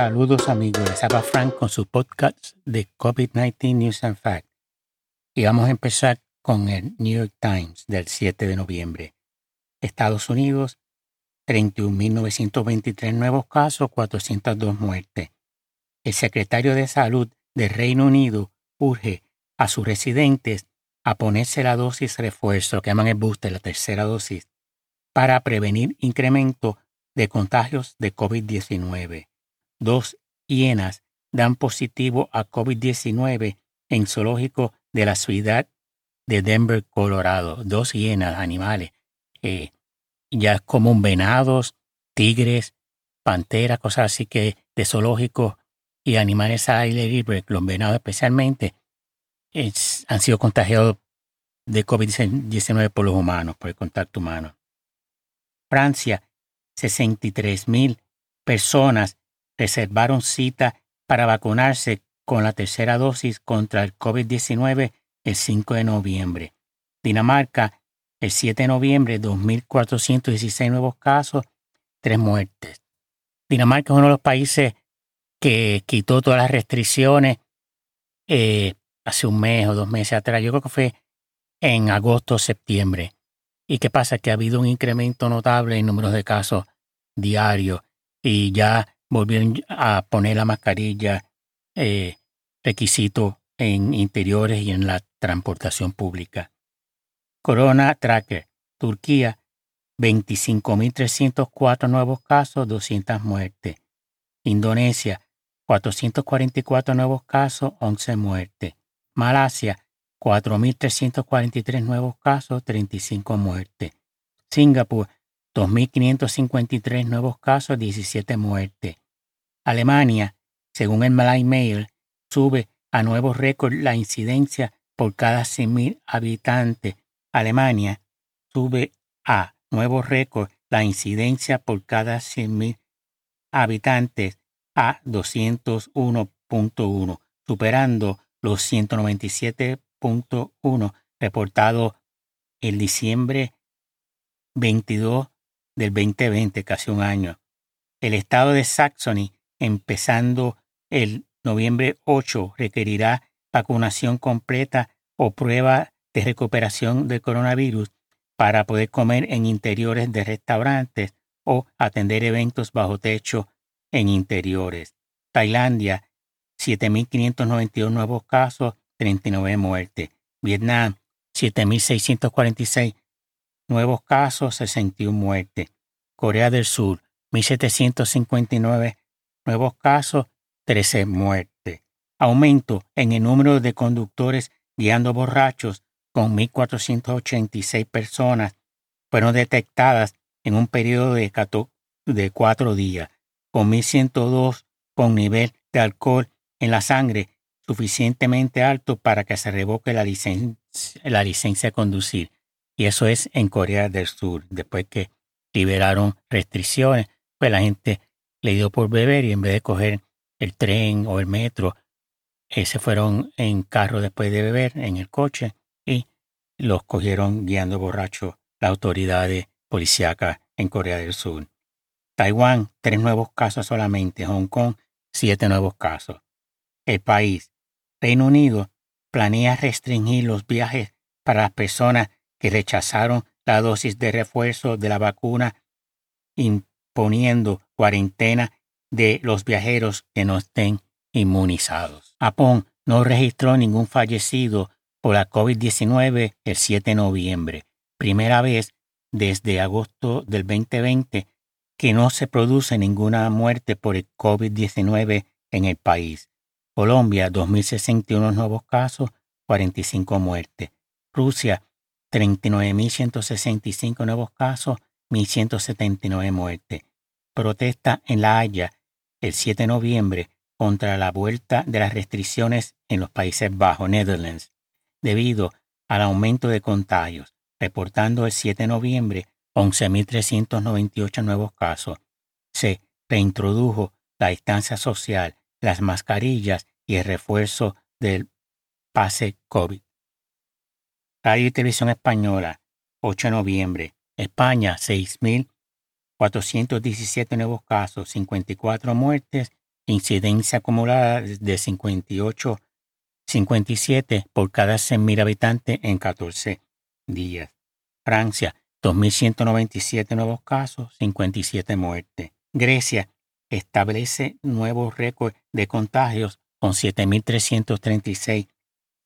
Saludos amigos, les habla Frank con su podcast de COVID-19 News and Facts. Y vamos a empezar con el New York Times del 7 de noviembre. Estados Unidos, 31.923 nuevos casos, 402 muertes. El secretario de Salud del Reino Unido urge a sus residentes a ponerse la dosis refuerzo, que llaman el booster, la tercera dosis, para prevenir incremento de contagios de COVID-19. Dos hienas dan positivo a COVID-19 en zoológico de la ciudad de Denver, Colorado. Dos hienas, animales. Eh, ya como venados, tigres, panteras, cosas así que de zoológico y animales a aire libre, los venados especialmente, han sido contagiados de COVID-19 por los humanos, por el contacto humano. Francia, 63 mil personas reservaron cita para vacunarse con la tercera dosis contra el COVID-19 el 5 de noviembre. Dinamarca, el 7 de noviembre, 2.416 nuevos casos, tres muertes. Dinamarca es uno de los países que quitó todas las restricciones eh, hace un mes o dos meses atrás. Yo creo que fue en agosto o septiembre. ¿Y qué pasa? Que ha habido un incremento notable en números de casos diarios y ya volvieron a poner la mascarilla eh, requisito en interiores y en la transportación pública. Corona Tracker, Turquía, 25.304 nuevos casos, 200 muertes. Indonesia, 444 nuevos casos, 11 muertes. Malasia, 4.343 nuevos casos, 35 muertes. Singapur, 2.553 nuevos casos, 17 muertes. Alemania, según el Malay Mail, sube a nuevos récords la incidencia por cada 100.000 habitantes. Alemania sube a nuevos récords la incidencia por cada 100.000 habitantes a 201.1, superando los 197.1 reportados en diciembre 22 del 2020, casi un año. El estado de Saxony, empezando el noviembre 8, requerirá vacunación completa o prueba de recuperación del coronavirus para poder comer en interiores de restaurantes o atender eventos bajo techo en interiores. Tailandia, 7.591 nuevos casos, 39 muertes. Vietnam, 7.646 nuevos casos, 61 muertes. Corea del Sur, 1.759 nuevos casos, 13 muertes. Aumento en el número de conductores guiando borrachos con 1.486 personas fueron detectadas en un periodo de, cuatro días, con 1.102 con nivel de alcohol en la sangre suficientemente alto para que se revoque la licencia, la conducir. Y eso es en Corea del Sur. Después que liberaron restricciones, pues la gente le dio por beber y en vez de coger el tren o el metro, eh, se fueron en carro después de beber, en el coche, y los cogieron guiando borrachos las autoridades policíacas en Corea del Sur. Taiwán, tres nuevos casos solamente. Hong Kong, siete nuevos casos. El país, Reino Unido, planea restringir los viajes para las personas que rechazaron la dosis de refuerzo de la vacuna, imponiendo cuarentena de los viajeros que no estén inmunizados. Japón no registró ningún fallecido por la COVID-19 el 7 de noviembre, primera vez desde agosto del 2020 que no se produce ninguna muerte por el COVID-19 en el país. Colombia, 2.061 nuevos casos, 45 muertes. Rusia, 39.165 nuevos casos, 1.179 muertes. Protesta en La Haya el 7 de noviembre contra la vuelta de las restricciones en los Países Bajos, Netherlands, debido al aumento de contagios, reportando el 7 de noviembre 11.398 nuevos casos. Se reintrodujo la distancia social, las mascarillas y el refuerzo del pase COVID. Radio y Televisión Española, 8 de noviembre. España, 6.417 nuevos casos, 54 muertes incidencia acumulada de 58 57 por cada 100.000 habitantes en 14 días. Francia, 2.197 nuevos casos, 57 muertes. Grecia establece nuevos récords de contagios con 7.336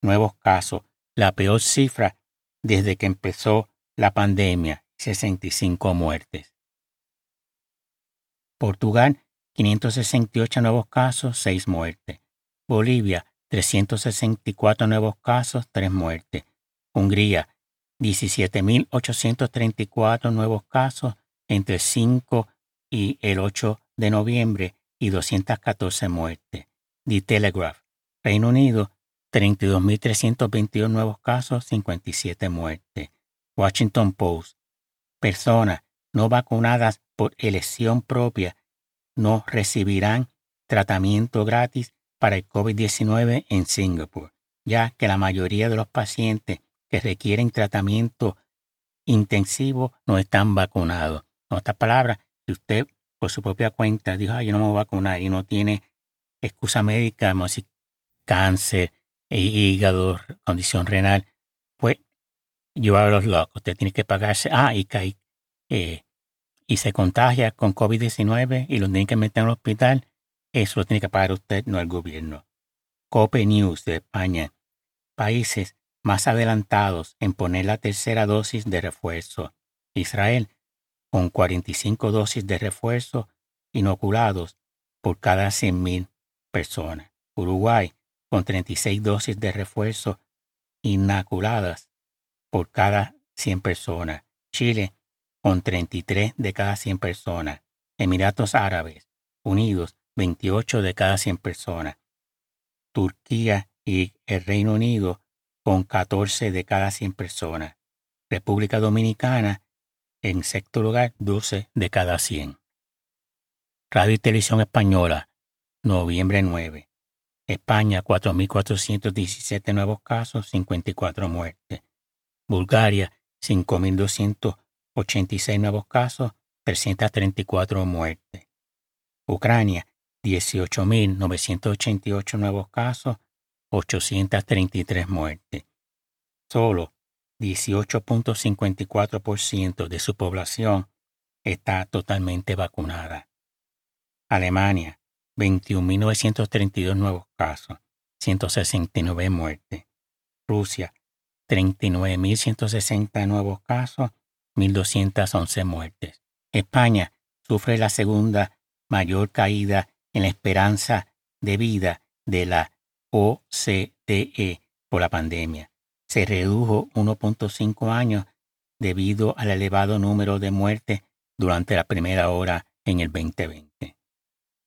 nuevos casos, la peor cifra desde que empezó la pandemia, 65 muertes. Portugal, 568 nuevos casos, 6 muertes. Bolivia, 364 nuevos casos, 3 muertes. Hungría, 17.834 nuevos casos entre el 5 y el 8 de noviembre y 214 muertes. The Telegraph, Reino Unido, 32.322 nuevos casos, 57 muertes. Washington Post, personas no vacunadas por elección propia no recibirán tratamiento gratis para el COVID-19 en Singapur, ya que la mayoría de los pacientes que requieren tratamiento intensivo no están vacunados. En otras palabras, si usted por su propia cuenta dijo, yo no me voy a vacunar y no tiene excusa médica, como si cáncer, hígado, condición renal, pues a los locos. Usted tiene que pagarse, ah, y cae, eh, y se contagia con COVID-19 y lo tienen que meter en el hospital, eso lo tiene que pagar usted, no el gobierno. COPE News de España. Países más adelantados en poner la tercera dosis de refuerzo. Israel, con 45 dosis de refuerzo inoculados por cada 100.000 personas. Uruguay, con 36 dosis de refuerzo inoculadas por cada 100 personas. Chile, con 33 de cada 100 personas. Emiratos Árabes Unidos, 28 de cada 100 personas. Turquía y el Reino Unido con 14 de cada 100 personas. República Dominicana en sexto lugar 12 de cada 100. Radio y Televisión Española, noviembre 9. España 4.417 nuevos casos, 54 muertes. Bulgaria 5.286 nuevos casos, 334 muertes. Ucrania 18.988 nuevos casos, 833 muertes. Solo 18.54% de su población está totalmente vacunada. Alemania, 21.932 nuevos casos, 169 muertes. Rusia, 39.160 nuevos casos, 1.211 muertes. España sufre la segunda mayor caída en la esperanza de vida de la OCDE por la pandemia. Se redujo 1.5 años debido al elevado número de muertes durante la primera hora en el 2020.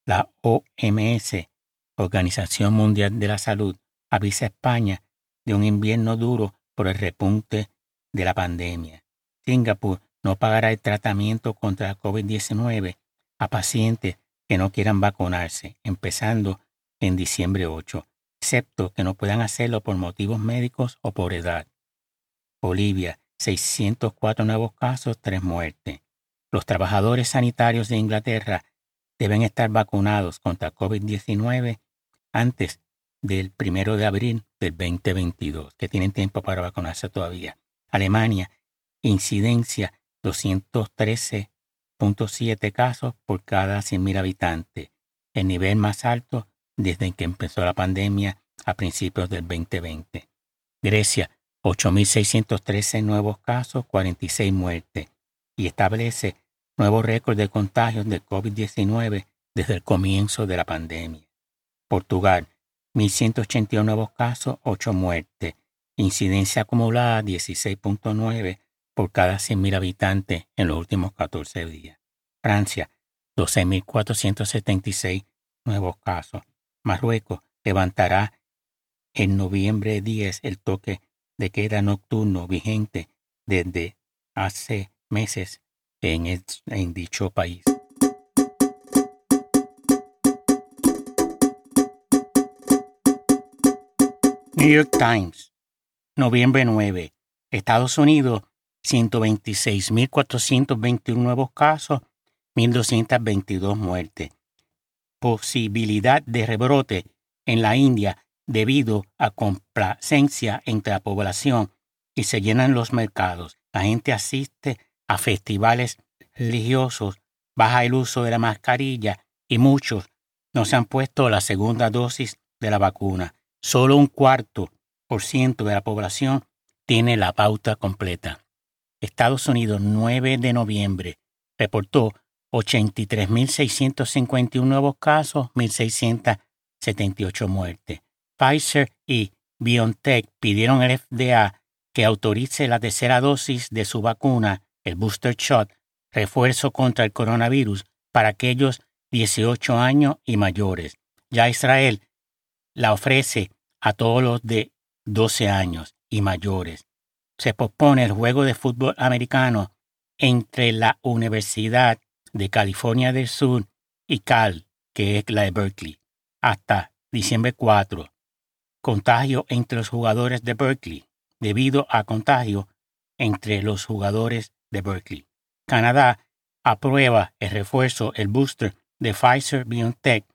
La OMS, Organización Mundial de la Salud, avisa a España de un invierno duro por el repunte de la pandemia. Singapur no pagará el tratamiento contra la COVID-19 a pacientes que no quieran vacunarse, empezando en diciembre 8, excepto que no puedan hacerlo por motivos médicos o por edad. Bolivia, 604 nuevos casos, 3 muertes. Los trabajadores sanitarios de Inglaterra deben estar vacunados contra COVID-19 antes del 1 de abril del 2022, que tienen tiempo para vacunarse todavía. Alemania, incidencia 213 siete casos por cada 100.000 habitantes, el nivel más alto desde que empezó la pandemia a principios del 2020. Grecia, 8.613 nuevos casos, 46 muertes, y establece nuevos récords de contagios de COVID-19 desde el comienzo de la pandemia. Portugal, 1.181 nuevos casos, 8 muertes, incidencia acumulada 16.9 por cada 100.000 habitantes en los últimos 14 días. Francia, 12.476 nuevos casos. Marruecos levantará en noviembre 10 el toque de queda nocturno vigente desde hace meses en, dicho país. New York Times, noviembre 9. Estados Unidos 126.421 nuevos casos, 1.222 muertes. posibilidad de rebrote en la India debido a complacencia entre la población y se llenan los mercados. La gente asiste a festivales religiosos, baja el uso de la mascarilla y muchos no se han puesto la segunda dosis de la vacuna. Solo un cuarto por ciento de la población tiene la pauta completa. Estados Unidos, 9 de noviembre, reportó 83.651 nuevos casos, 1.678 muertes. Pfizer y BioNTech pidieron al FDA que autorice la tercera dosis de su vacuna, el booster shot, refuerzo contra el coronavirus, para aquellos 18 años y mayores. Ya Israel la ofrece a todos los de 12 años y mayores. Se pospone el juego de fútbol americano entre la Universidad de California del Sur y Cal, que es la de Berkeley, hasta diciembre 4. Contagio entre los jugadores de Berkeley, debido a contagio entre los jugadores de Berkeley. Canadá aprueba el refuerzo, el booster de Pfizer BioNTech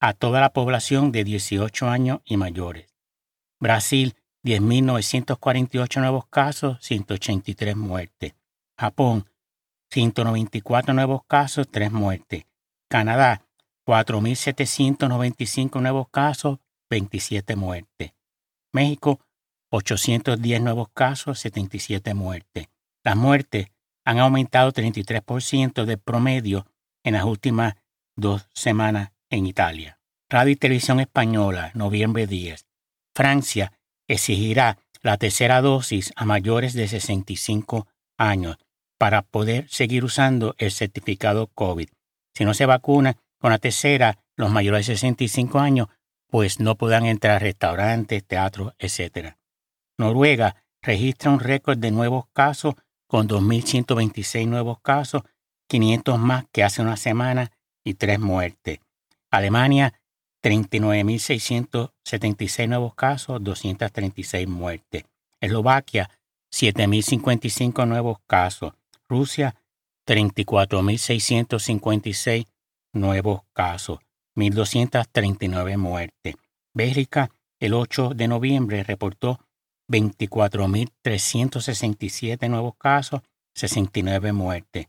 a toda la población de 18 años y mayores. Brasil, 10.948 nuevos casos, 183 muertes. Japón, 194 nuevos casos, 3 muertes. Canadá, 4.795 nuevos casos, 27 muertes. México, 810 nuevos casos, 77 muertes. Las muertes han aumentado 33% de promedio en las últimas dos semanas en Italia. Radio y Televisión Española, noviembre 10. Francia exigirá la tercera dosis a mayores de 65 años para poder seguir usando el certificado COVID. Si no se vacuna con la tercera, los mayores de 65 años, pues no podrán entrar a restaurantes, teatros, etc. Noruega registra un récord de nuevos casos con 2.126 nuevos casos, 500 más que hace una semana y tres muertes. Alemania, 39.676 nuevos casos, 236 muertes. Eslovaquia, 7.055 nuevos casos. Rusia, 34.656 nuevos casos, 1.239 muertes. Bélgica, el 8 de noviembre, reportó 24.367 nuevos casos, 69 muertes.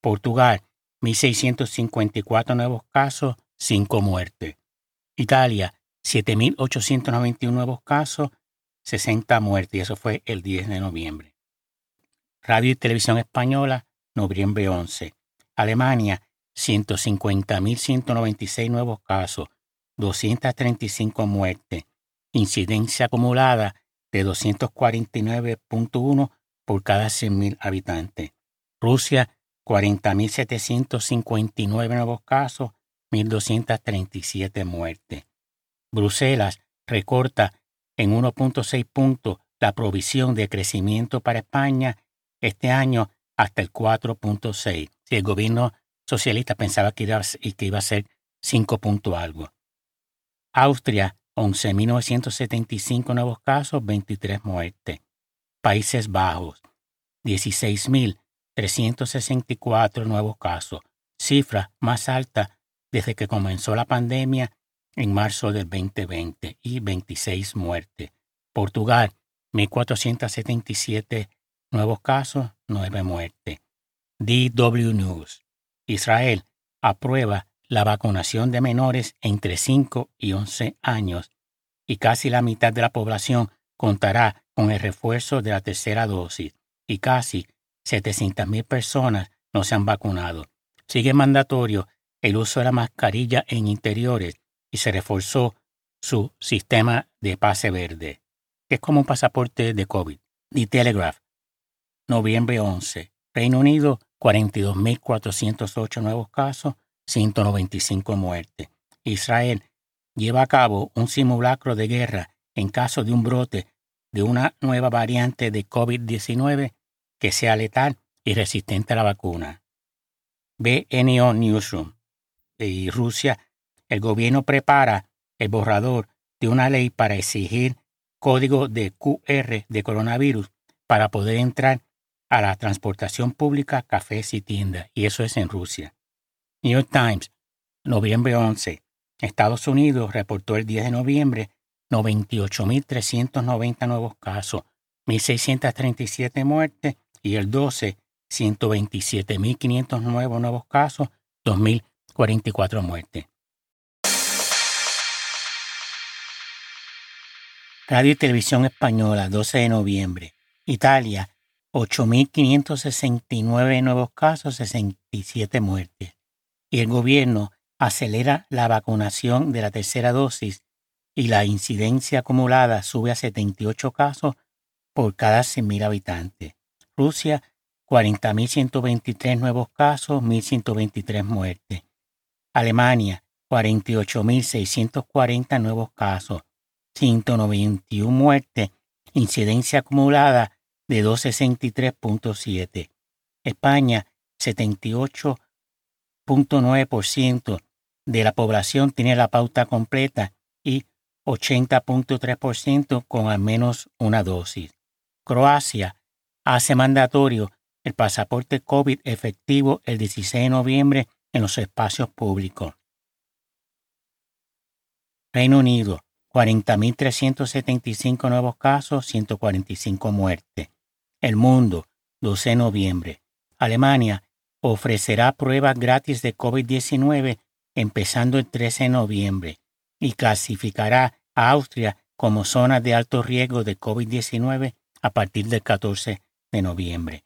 Portugal, 1.654 nuevos casos, 5 muertes. Italia, 7.891 nuevos casos, 60 muertes. Y eso fue el 10 de noviembre. Radio y Televisión Española, noviembre 11. Alemania, 150.196 nuevos casos, 235 muertes. Incidencia acumulada de 249.1 por cada 100.000 habitantes. Rusia, 40.759 nuevos casos, 1.237 muertes. Bruselas recorta en 1.6 puntos la provisión de crecimiento para España este año hasta el 4.6. Si el gobierno socialista pensaba que iba, a ser 5 puntos algo. Austria, 11.975 nuevos casos, 23 muertes. Países Bajos, 16.000 364 nuevos casos, cifra más alta desde que comenzó la pandemia en marzo del 2020 y 26 muertes. Portugal, 1.477 nuevos casos, 9 muertes. DW News. Israel aprueba la vacunación de menores entre 5 y 11 años y casi la mitad de la población contará con el refuerzo de la tercera dosis y casi 700.000 personas no se han vacunado. Sigue mandatorio el uso de la mascarilla en interiores y se reforzó su sistema de pase verde, que es como un pasaporte de COVID. The Telegraph, noviembre 11. Reino Unido, 42.408 nuevos casos, 195 muertes. Israel lleva a cabo un simulacro de guerra en caso de un brote de una nueva variante de COVID-19 que sea letal y resistente a la vacuna. BNO Newsroom y Rusia, el gobierno prepara el borrador de una ley para exigir código de QR de coronavirus para poder entrar a la transportación pública, cafés y tiendas, y eso es en Rusia. New York Times, noviembre 11. Estados Unidos reportó el 10 de noviembre 98.390 nuevos casos, 1.637 muertes y el 12, 127.500 nuevos nuevos casos, 2.044 muertes. Radio y Televisión Española, 12 de noviembre. Italia, 8.569 nuevos casos, 67 muertes. Y el gobierno acelera la vacunación de la tercera dosis y la incidencia acumulada sube a 78 casos por cada 100.000 habitantes. Rusia, 40.123 nuevos casos, 1.123 muertes. Alemania, 48.640 nuevos casos, 191 muertes, incidencia acumulada de 263.7. España, 78.9% de la población tiene la pauta completa y 80.3% con al menos una dosis. Croacia hace mandatorio el pasaporte COVID efectivo el 16 de noviembre en los espacios públicos. Reino Unido, 40.375 nuevos casos, 145 muertes. El mundo, 12 de noviembre. Alemania ofrecerá pruebas gratis de COVID-19 empezando el 13 de noviembre y clasificará a Austria como zona de alto riesgo de COVID-19 a partir del 14 de noviembre.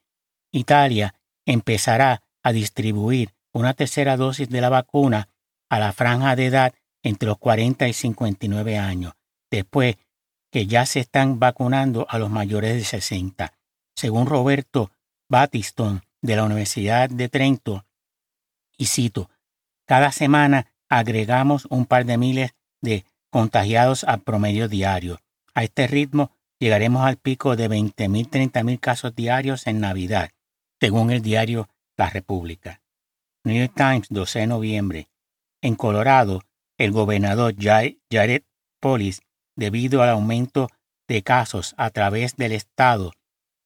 Italia empezará a distribuir una tercera dosis de la vacuna a la franja de edad entre los 40 y 59 años, después que ya se están vacunando a los mayores de 60. Según Roberto Battiston de la Universidad de Trento, y cito, cada semana agregamos un par de miles de contagiados al promedio diario. A este ritmo llegaremos al pico de 20.000, 30.000 casos diarios en Navidad, según el diario La República. New York Times, 12 de noviembre. En Colorado, el gobernador Jared Polis, debido al aumento de casos a través del Estado,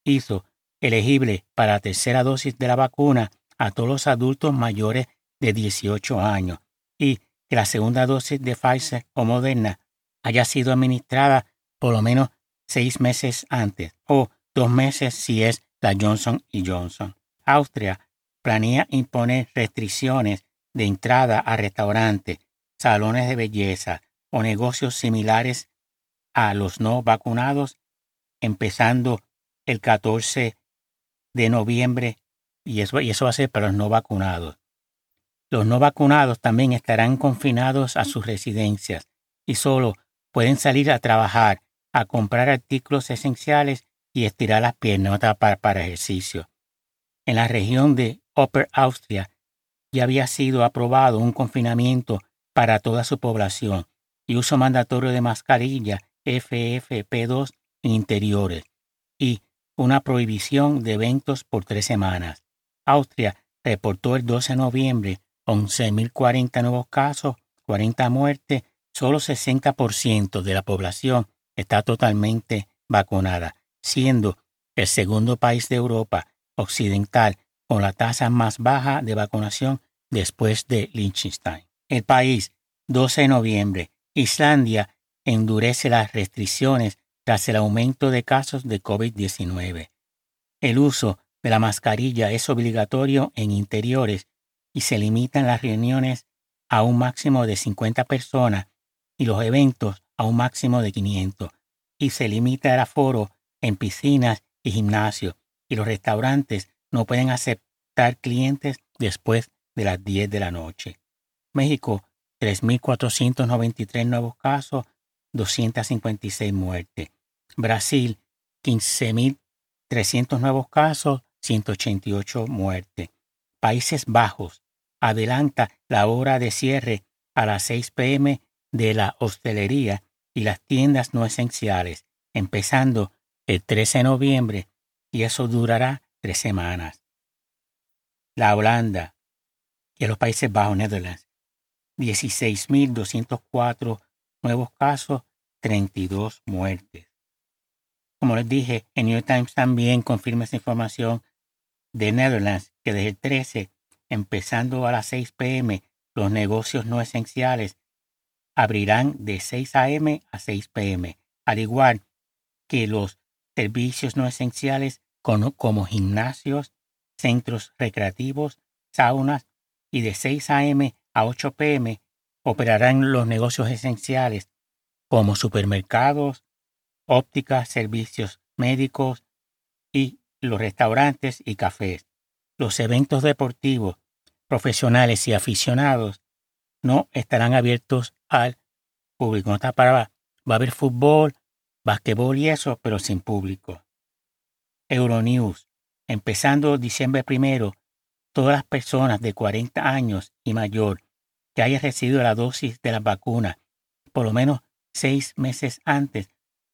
hizo elegible para la tercera dosis de la vacuna a todos los adultos mayores de 18 años y que la segunda dosis de Pfizer o Moderna haya sido administrada por lo menos seis meses antes o dos meses si es la Johnson Johnson. Austria planea imponer restricciones de entrada a restaurantes, salones de belleza o negocios similares a los no vacunados, empezando el 14 de noviembre, y eso, y eso va a ser para los no vacunados. Los no vacunados también estarán confinados a sus residencias y solo pueden salir a trabajar, a comprar artículos esenciales y estirar las piernas para, para ejercicio. En la región de Upper Austria ya había sido aprobado un confinamiento para toda su población y uso mandatorio de mascarilla FFP2 en interiores y una prohibición de eventos por tres semanas. Austria reportó el 12 de noviembre 11.040 nuevos casos, 40 muertes, solo 60% de la población está totalmente vacunada, siendo el segundo país de Europa occidental con la tasa más baja de vacunación después de Liechtenstein. El país, 12 de noviembre, Islandia endurece las restricciones tras el aumento de casos de COVID-19. El uso de la mascarilla es obligatorio en interiores y se limitan las reuniones a un máximo de 50 personas y los eventos a un máximo de 500 y se limita el aforo en piscinas y gimnasios y los restaurantes no pueden aceptar clientes después de las 10 de la noche. México, 3.493 nuevos casos, 256 muertes. Brasil, 15.300 nuevos casos, 188 muertes. Países Bajos adelanta la hora de cierre a las 6 pm de la hostelería y las tiendas no esenciales, empezando el 13 de noviembre, y eso durará tres semanas. La Holanda y los Países Bajos, Netherlands, 16.204 nuevos casos, 32 muertes. Como les dije, el New York Times también confirma esa información de Netherlands, que desde el 13, empezando a las 6 pm, los negocios no esenciales abrirán de 6 a.m. a 6 p.m., al igual que los servicios no esenciales como, gimnasios, centros recreativos, saunas y de 6 a.m. a 8 p.m. operarán los negocios esenciales como supermercados, ópticas, servicios médicos y los restaurantes y cafés. Los eventos deportivos, profesionales y aficionados no estarán abiertos al público. No está para, va a haber fútbol, basquetbol y eso, pero sin público. Euronews. Empezando diciembre primero, todas las personas de 40 años y mayor que hayan recibido la dosis de la vacuna por lo menos seis meses antes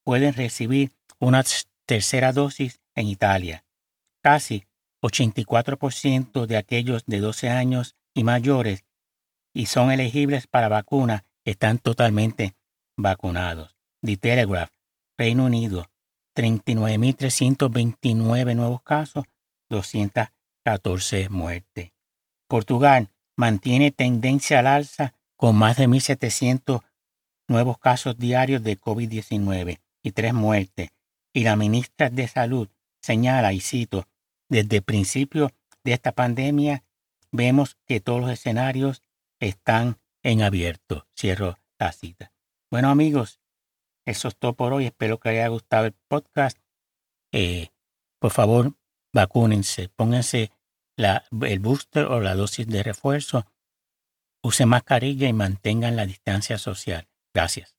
pueden recibir una tercera dosis en Italia. Casi 84% de aquellos de 12 años y mayores y son elegibles para vacuna están totalmente vacunados. The Telegraph, Reino Unido, 39.329 nuevos casos, 214 muertes. Portugal mantiene tendencia al alza con más de 1.700 nuevos casos diarios de COVID-19 y tres muertes. Y la ministra de Salud señala, y cito, desde el principio de esta pandemia vemos que todos los escenarios están en abierto. Cierro la cita. Bueno amigos, eso es todo por hoy. Espero que haya gustado el podcast. Eh, por favor, vacúnense, pónganse la, el booster o la dosis de refuerzo, usen mascarilla y mantengan la distancia social. Gracias.